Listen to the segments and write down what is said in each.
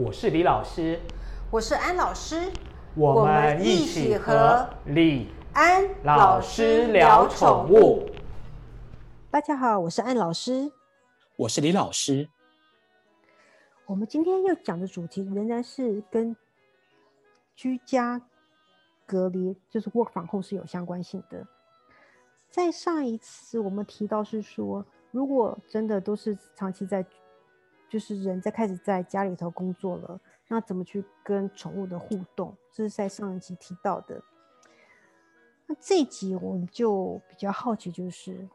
我是李老师，我是安老师，我们一起和李安老师聊宠物。大家好，我是安老师，我是李老师。我们今天要讲的主题仍然是跟居家隔离，就是 work from home 是有相关性的。在上一次我们提到是说，如果真的都是长期在，就是人在开始在家里头工作了，那怎么去跟宠物的互动？这是在上一集提到的。那这一集我们就比较好奇，就是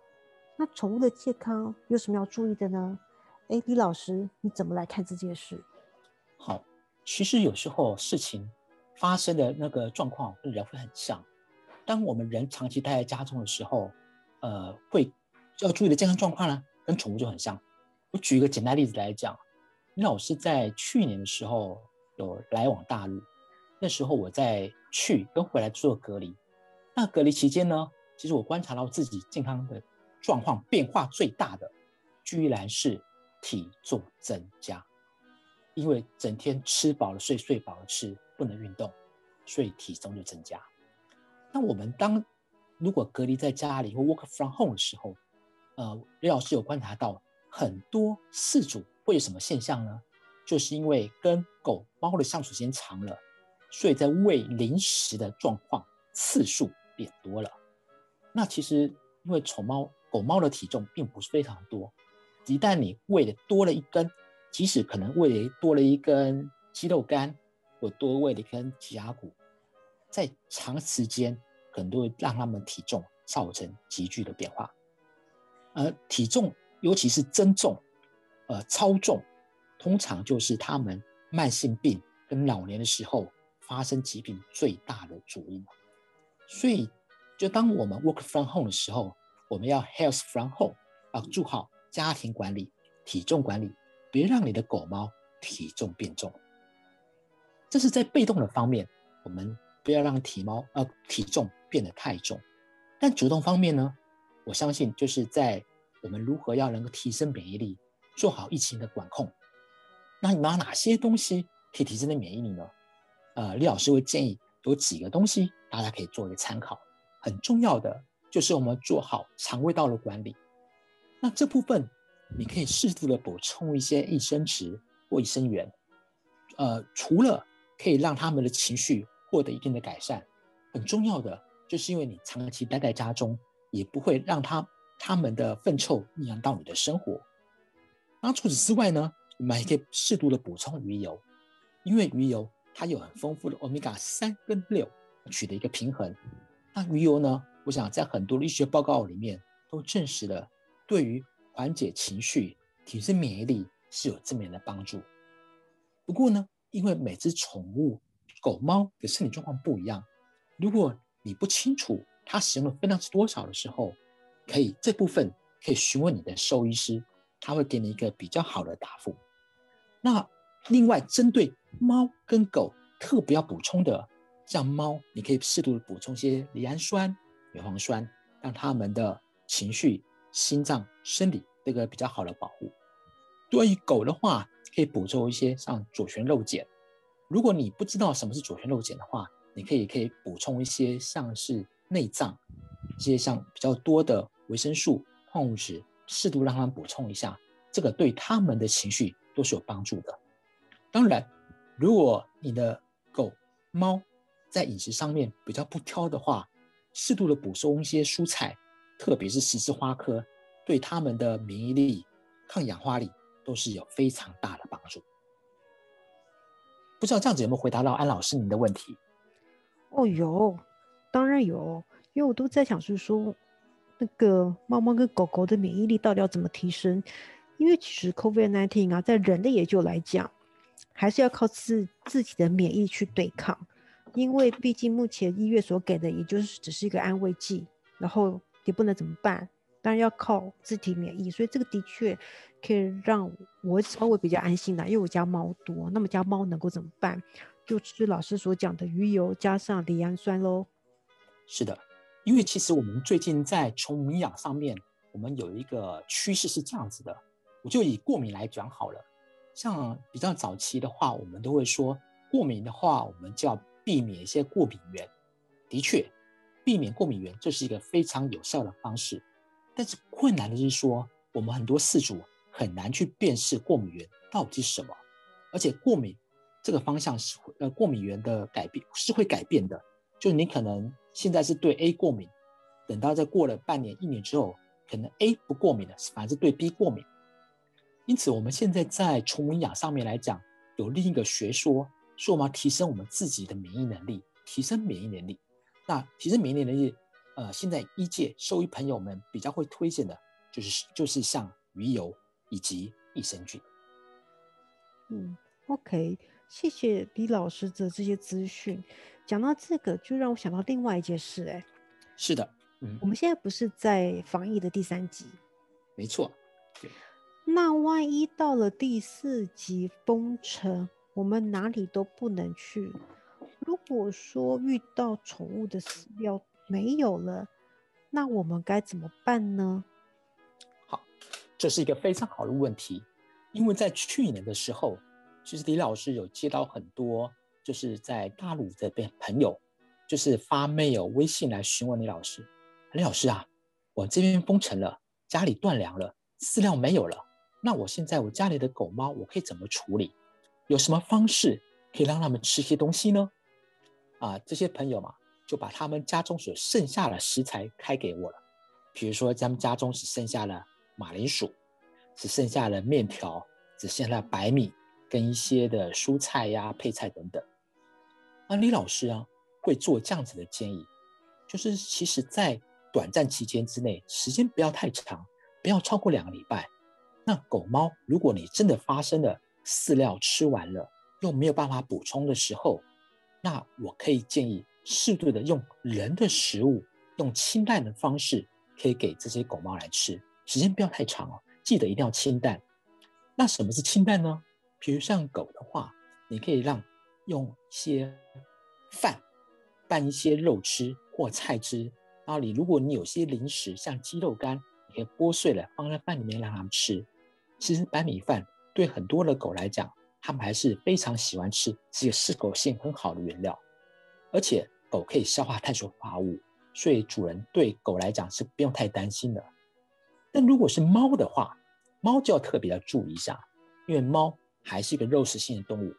那宠物的健康有什么要注意的呢？哎，李老师，你怎么来看这件事？好，其实有时候事情发生的那个状况跟人会很像。当我们人长期待在家中的时候，呃，会要注意的健康状况呢，跟宠物就很像。我举一个简单例子来讲，李老师在去年的时候有来往大陆，那时候我在去跟回来做隔离。那隔离期间呢，其实我观察到自己健康的状况变化最大的，居然是。体重增加，因为整天吃饱了睡，睡饱了吃，不能运动，所以体重就增加。那我们当如果隔离在家里或 work from home 的时候，呃，李老师有观察到很多饲主会有什么现象呢？就是因为跟狗猫的相处时间长了，所以在喂零食的状况次数变多了。那其实因为宠猫狗猫的体重并不是非常多。一旦你喂的多了一根，即使可能喂多了一根鸡肉干，或多喂了一根鸡牙骨，在长时间可能都会让它们体重造成急剧的变化。而体重，尤其是增重、呃超重，通常就是他们慢性病跟老年的时候发生疾病最大的主因。所以，就当我们 work from home 的时候，我们要 health from home，要做好。家庭管理、体重管理，别让你的狗猫体重变重。这是在被动的方面，我们不要让体猫呃体重变得太重。但主动方面呢，我相信就是在我们如何要能够提升免疫力，做好疫情的管控。那你拿哪些东西可以提升的免疫力呢？呃，李老师会建议有几个东西，大家可以做一个参考。很重要的就是我们做好肠胃道的管理。那这部分，你可以适度的补充一些益生值或益生元，呃，除了可以让他们的情绪获得一定的改善，很重要的就是因为你长期待在家中，也不会让他他们的粪臭影响到你的生活。那除此之外呢，我们还可以适度的补充鱼油，因为鱼油它有很丰富的欧米伽三跟六，取得一个平衡。那鱼油呢，我想在很多的医学报告里面都证实了。对于缓解情绪、提升免疫力是有正面的帮助。不过呢，因为每只宠物狗猫的身体状况不一样，如果你不清楚它使用的分量是多少的时候，可以这部分可以询问你的兽医师，他会给你一个比较好的答复。那另外针对猫跟狗特别要补充的，像猫，你可以适度的补充一些赖氨酸、叶黄酸，让它们的情绪。心脏、生理这个比较好的保护。对于狗的话，可以补充一些像左旋肉碱。如果你不知道什么是左旋肉碱的话，你可以可以补充一些像是内脏，一些像比较多的维生素、矿物质，适度让它们补充一下，这个对它们的情绪都是有帮助的。当然，如果你的狗、猫在饮食上面比较不挑的话，适度的补充一些蔬菜。特别是十字花科，对他们的免疫力、抗氧化力都是有非常大的帮助。不知道这样子有没有回答到安老师您的问题？哦，有，当然有，因为我都在想是说，那个猫猫跟狗狗的免疫力到底要怎么提升？因为其实 COVID-19 啊，在人类研究来讲，还是要靠自自己的免疫去对抗，因为毕竟目前医院所给的也就是只是一个安慰剂，然后。也不能怎么办？当然要靠自体免疫，所以这个的确可以让我稍微比较安心的，因为我家猫多。那么家猫能够怎么办？就吃老师所讲的鱼油加上赖氨酸喽。是的，因为其实我们最近在从营养上面，我们有一个趋势是这样子的。我就以过敏来讲好了。像比较早期的话，我们都会说过敏的话，我们就要避免一些过敏源。的确，避免过敏源这是一个非常有效的方式。但是困难的是说，我们很多饲主很难去辨识过敏源到底是什么，而且过敏这个方向是呃过敏源的改变是会改变的。就是你可能现在是对 A 过敏，等到再过了半年、一年之后，可能 A 不过敏了，反而是对 B 过敏。因此，我们现在在宠物营养上面来讲，有另一个学说，说我们要提升我们自己的免疫能力，提升免疫能力。那提升免疫能力，呃，现在医界兽医朋友们比较会推荐的，就是就是像鱼油以及益生菌。嗯，OK，谢谢李老师的这些资讯。讲到这个，就让我想到另外一件事，哎，是的，嗯，我们现在不是在防疫的第三集，没错，对。那万一到了第四级封城，我们哪里都不能去。如果说遇到宠物的饲料没有了，那我们该怎么办呢？好，这是一个非常好的问题。因为在去年的时候，其实李老师有接到很多，就是在大陆这边朋友，就是发 mail、微信来询问李老师：“李老师啊，我这边封城了，家里断粮了，饲料没有了。”那我现在我家里的狗猫我可以怎么处理？有什么方式可以让他们吃些东西呢？啊，这些朋友嘛，就把他们家中所剩下的食材开给我了。比如说，咱们家中只剩下了马铃薯，只剩下了面条，只剩下了白米跟一些的蔬菜呀、配菜等等。那李老师啊，会做这样子的建议，就是其实在短暂期间之内，时间不要太长，不要超过两个礼拜。那狗猫，如果你真的发生了饲料吃完了又没有办法补充的时候，那我可以建议适度的用人的食物，用清淡的方式，可以给这些狗猫来吃，时间不要太长哦，记得一定要清淡。那什么是清淡呢？比如像狗的话，你可以让用一些饭拌一些肉汁或菜汁，然后你如果你有些零食，像鸡肉干，你可以剥碎了放在饭里面让它们吃。其实白米饭对很多的狗来讲，它们还是非常喜欢吃，是一个适口性很好的原料。而且狗可以消化碳水化合物，所以主人对狗来讲是不用太担心的。但如果是猫的话，猫就要特别的注意一下，因为猫还是一个肉食性的动物，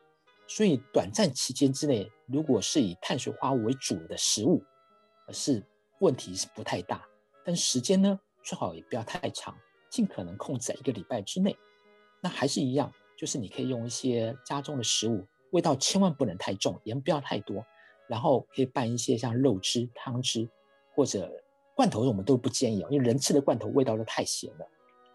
所以短暂期间之内，如果是以碳水化合物为主的食物，是问题是不太大。但时间呢，最好也不要太长。尽可能控制在一个礼拜之内，那还是一样，就是你可以用一些家中的食物，味道千万不能太重，盐不要太多，然后可以拌一些像肉汁、汤汁或者罐头，我们都不建议哦，因为人吃的罐头味道都太咸了。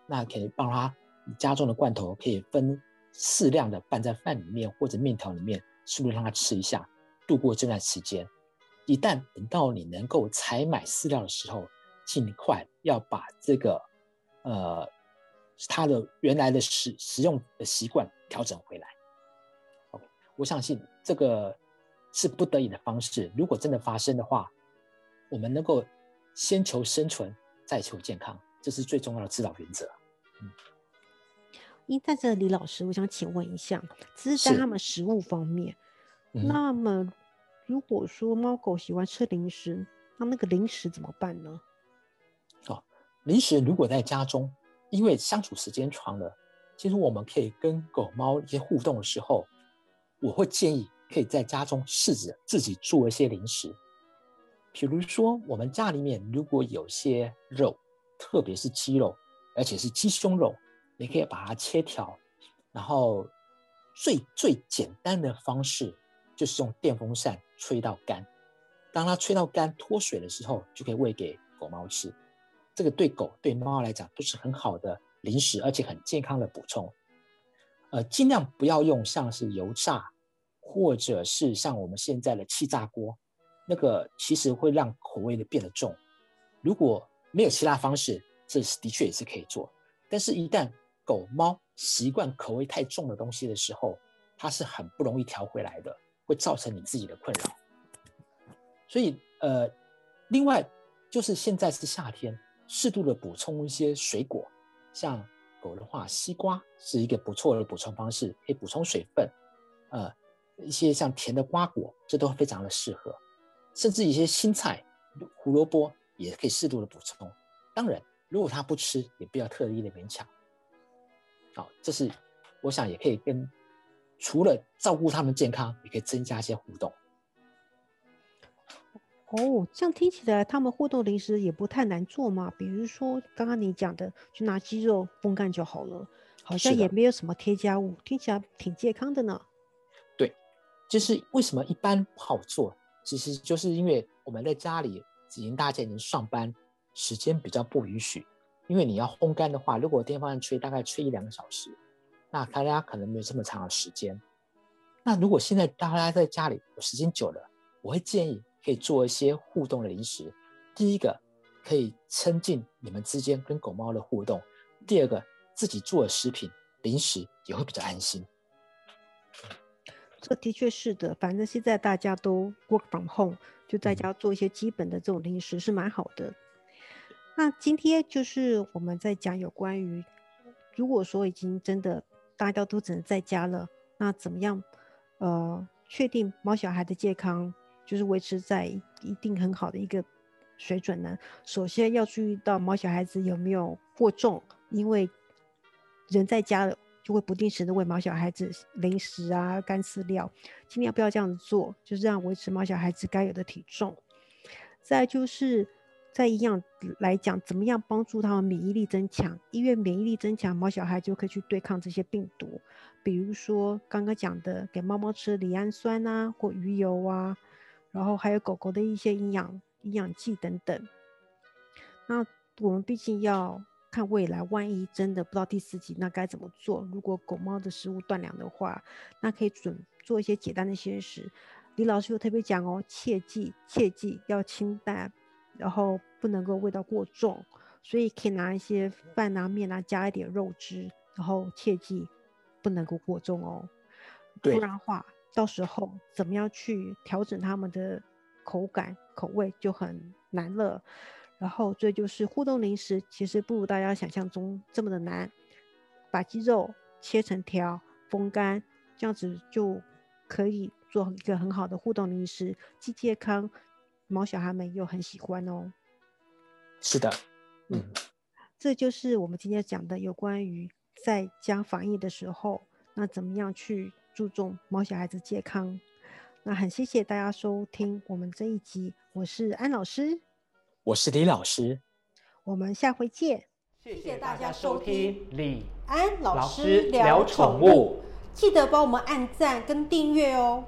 那可以帮他家中的罐头可以分适量的拌在饭里面或者面条里面，是不是让他吃一下，度过这段时间？一旦等到你能够采买饲料的时候，尽快要把这个。呃，他的原来的食食用的习惯调整回来。OK，我相信这个是不得已的方式。如果真的发生的话，我们能够先求生存，再求健康，这是最重要的指导原则。嗯，因在这里，老师，我想请问一下，只是在他们食物方面，那么如果说猫狗喜欢吃零食，那那个零食怎么办呢？哦零食如果在家中，因为相处时间长了，其实我们可以跟狗猫一些互动的时候，我会建议可以在家中试着自己做一些零食。比如说，我们家里面如果有些肉，特别是鸡肉，而且是鸡胸肉，你可以把它切条，然后最最简单的方式就是用电风扇吹到干，当它吹到干脱水的时候，就可以喂给狗猫吃。这个对狗对猫来讲都是很好的零食，而且很健康的补充。呃，尽量不要用像是油炸，或者是像我们现在的气炸锅，那个其实会让口味的变得重。如果没有其他方式，这是的确也是可以做。但是，一旦狗猫习惯口味太重的东西的时候，它是很不容易调回来的，会造成你自己的困扰。所以，呃，另外就是现在是夏天。适度的补充一些水果，像狗的话，西瓜是一个不错的补充方式，可以补充水分。呃，一些像甜的瓜果，这都非常的适合。甚至一些青菜、胡萝卜也可以适度的补充。当然，如果它不吃，也不要特意的勉强。好，这是我想也可以跟除了照顾他们健康，也可以增加一些互动。哦，这样听起来，他们互动零食也不太难做嘛。比如说刚刚你讲的，就拿鸡肉风干就好了，好像也没有什么添加物，听起来挺健康的呢。对，就是为什么一般不好做，其实就是因为我们在家里，已经大家已经上班，时间比较不允许。因为你要烘干的话，如果电风扇吹，大概吹一两个小时，那大家可能没有这么长的时间。那如果现在大家在家里时间久了，我会建议。可以做一些互动的零食。第一个可以增进你们之间跟狗猫的互动；第二个，自己做的食品零食也会比较安心。这的确是的，反正现在大家都 work from home，就在家做一些基本的这种零食是蛮好的。那今天就是我们在讲有关于，如果说已经真的大家都只能在家了，那怎么样呃确定猫小孩的健康？就是维持在一定很好的一个水准呢。首先要注意到猫小孩子有没有过重，因为人在家了就会不定时的喂毛小孩子零食啊、干饲料，尽量不要这样子做，就是让维持毛小孩子该有的体重。再就是在营养来讲，怎么样帮助他们免疫力增强？因为免疫力增强，毛小孩就可以去对抗这些病毒。比如说刚刚讲的，给猫猫吃的赖氨酸啊，或鱼油啊。然后还有狗狗的一些营养营养剂等等。那我们毕竟要看未来，万一真的不到第四集，那该怎么做？如果狗猫的食物断粮的话，那可以准做一些简单的鲜食。李老师又特别讲哦，切记切记要清淡，然后不能够味道过重，所以可以拿一些饭啊面啊加一点肉汁，然后切记不能够过重哦，不然话。到时候怎么样去调整他们的口感口味就很难了。然后这就是互动零食，其实不如大家想象中这么的难。把鸡肉切成条，风干，这样子就可以做一个很好的互动零食，既健康，毛小孩们又很喜欢哦。是的，嗯，这就是我们今天讲的有关于在家防疫的时候，那怎么样去。注重毛小孩子健康，那很谢谢大家收听我们这一集。我是安老师，我是李老师，我们下回见。谢谢大家收听李安老师聊宠物，记得帮我们按赞跟订阅哦。